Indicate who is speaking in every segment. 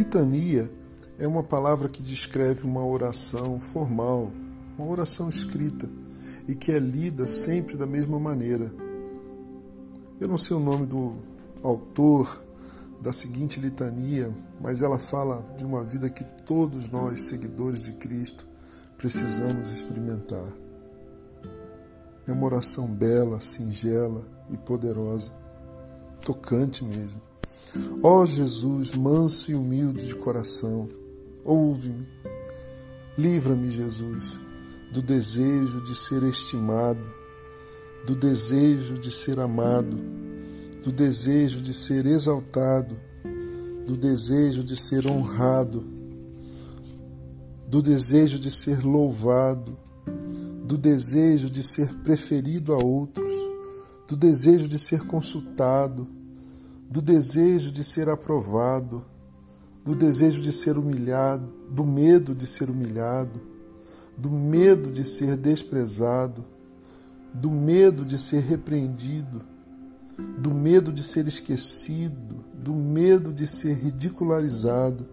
Speaker 1: Litania é uma palavra que descreve uma oração formal, uma oração escrita e que é lida sempre da mesma maneira. Eu não sei o nome do autor da seguinte litania, mas ela fala de uma vida que todos nós, seguidores de Cristo, precisamos experimentar. É uma oração bela, singela e poderosa, tocante mesmo. Ó Jesus, manso e humilde de coração, ouve-me. Livra-me, Jesus, do desejo de ser estimado, do desejo de ser amado, do desejo de ser exaltado, do desejo de ser honrado, do desejo de ser louvado, do desejo de ser preferido a outros, do desejo de ser consultado do desejo de ser aprovado, do desejo de ser humilhado, do medo de ser humilhado, do medo de ser desprezado, do medo de ser repreendido, do medo de ser esquecido, do medo de ser ridicularizado,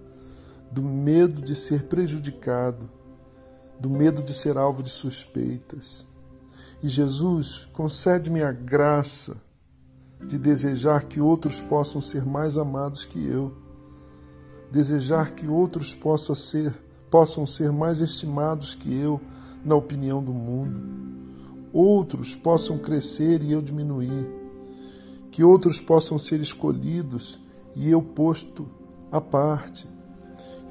Speaker 1: do medo de ser prejudicado, do medo de ser alvo de suspeitas. E Jesus, concede-me a graça de desejar que outros possam ser mais amados que eu, desejar que outros possam ser, possam ser mais estimados que eu na opinião do mundo, outros possam crescer e eu diminuir, que outros possam ser escolhidos e eu posto à parte,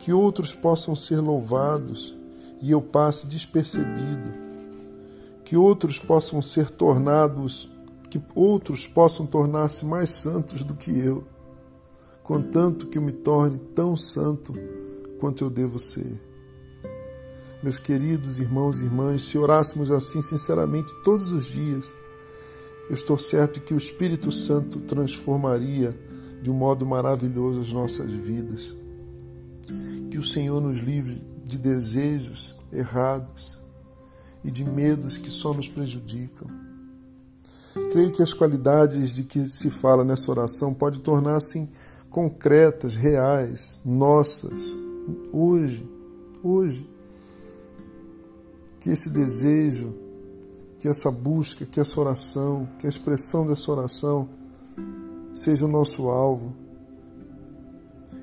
Speaker 1: que outros possam ser louvados e eu passe despercebido, que outros possam ser tornados que outros possam tornar-se mais santos do que eu, contanto que eu me torne tão santo quanto eu devo ser. Meus queridos irmãos e irmãs, se orássemos assim sinceramente todos os dias, eu estou certo que o Espírito Santo transformaria de um modo maravilhoso as nossas vidas. Que o Senhor nos livre de desejos errados e de medos que só nos prejudicam Creio que as qualidades de que se fala nessa oração podem tornar-se concretas, reais, nossas, hoje, hoje. Que esse desejo, que essa busca, que essa oração, que a expressão dessa oração seja o nosso alvo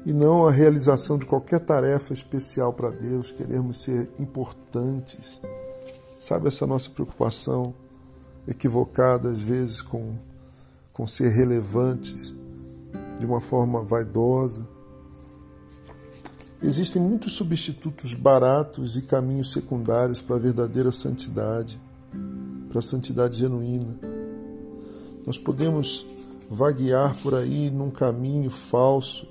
Speaker 1: e não a realização de qualquer tarefa especial para Deus, queremos ser importantes. Sabe essa nossa preocupação? Equivocada às vezes com, com ser relevantes de uma forma vaidosa. Existem muitos substitutos baratos e caminhos secundários para a verdadeira santidade, para a santidade genuína. Nós podemos vaguear por aí num caminho falso,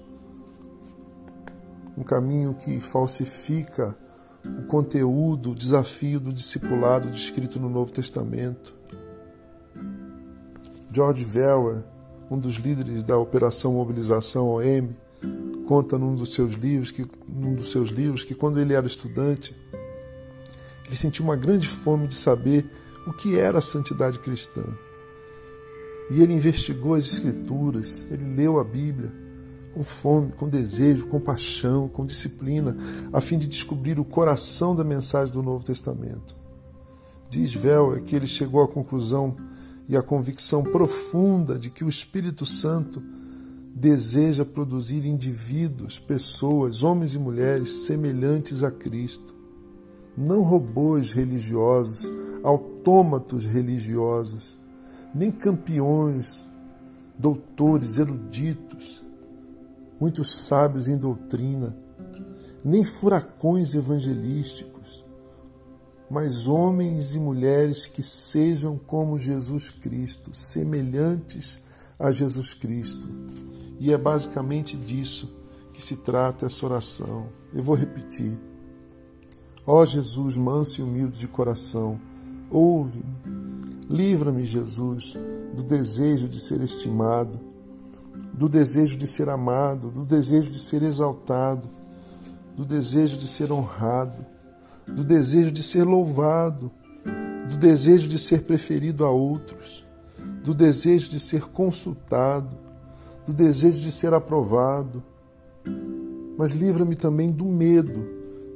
Speaker 1: um caminho que falsifica o conteúdo, o desafio do discipulado descrito no Novo Testamento. George Verwer, um dos líderes da Operação Mobilização OM, conta num dos seus livros que, num dos seus livros que quando ele era estudante, ele sentiu uma grande fome de saber o que era a santidade cristã. E ele investigou as escrituras, ele leu a Bíblia com fome, com desejo, com paixão, com disciplina, a fim de descobrir o coração da mensagem do Novo Testamento. Diz Velwer que ele chegou à conclusão e a convicção profunda de que o Espírito Santo deseja produzir indivíduos, pessoas, homens e mulheres semelhantes a Cristo. Não robôs religiosos, autômatos religiosos, nem campeões, doutores, eruditos, muitos sábios em doutrina, nem furacões evangelísticos, mas homens e mulheres que sejam como Jesus Cristo, semelhantes a Jesus Cristo. E é basicamente disso que se trata essa oração. Eu vou repetir. Ó Jesus, manso e humilde de coração, ouve-me. Livra-me, Jesus, do desejo de ser estimado, do desejo de ser amado, do desejo de ser exaltado, do desejo de ser honrado do desejo de ser louvado, do desejo de ser preferido a outros, do desejo de ser consultado, do desejo de ser aprovado, mas livra-me também do medo,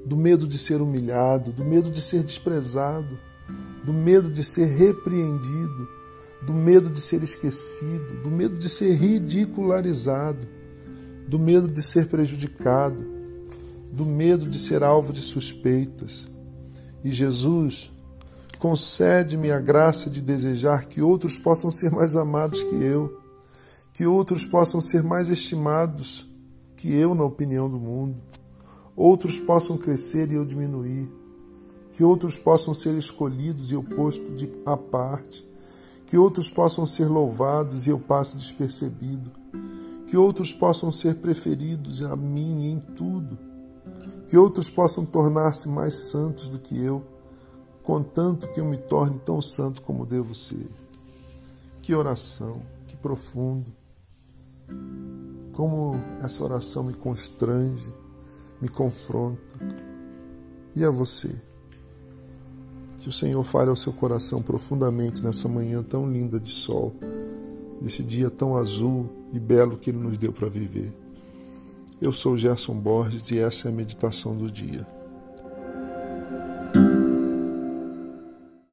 Speaker 1: do medo de ser humilhado, do medo de ser desprezado, do medo de ser repreendido, do medo de ser esquecido, do medo de ser ridicularizado, do medo de ser prejudicado, do medo de ser alvo de suspeitas. E Jesus, concede-me a graça de desejar que outros possam ser mais amados que eu, que outros possam ser mais estimados que eu na opinião do mundo, outros possam crescer e eu diminuir, que outros possam ser escolhidos e eu posto de à parte, que outros possam ser louvados e eu passo despercebido, que outros possam ser preferidos a mim em tudo, que outros possam tornar-se mais santos do que eu, contanto que eu me torne tão santo como devo ser. Que oração, que profundo. Como essa oração me constrange, me confronta. E a você? Que o Senhor fale ao seu coração profundamente nessa manhã tão linda de sol, nesse dia tão azul e belo que Ele nos deu para viver. Eu sou Gerson Borges e essa é a meditação do dia.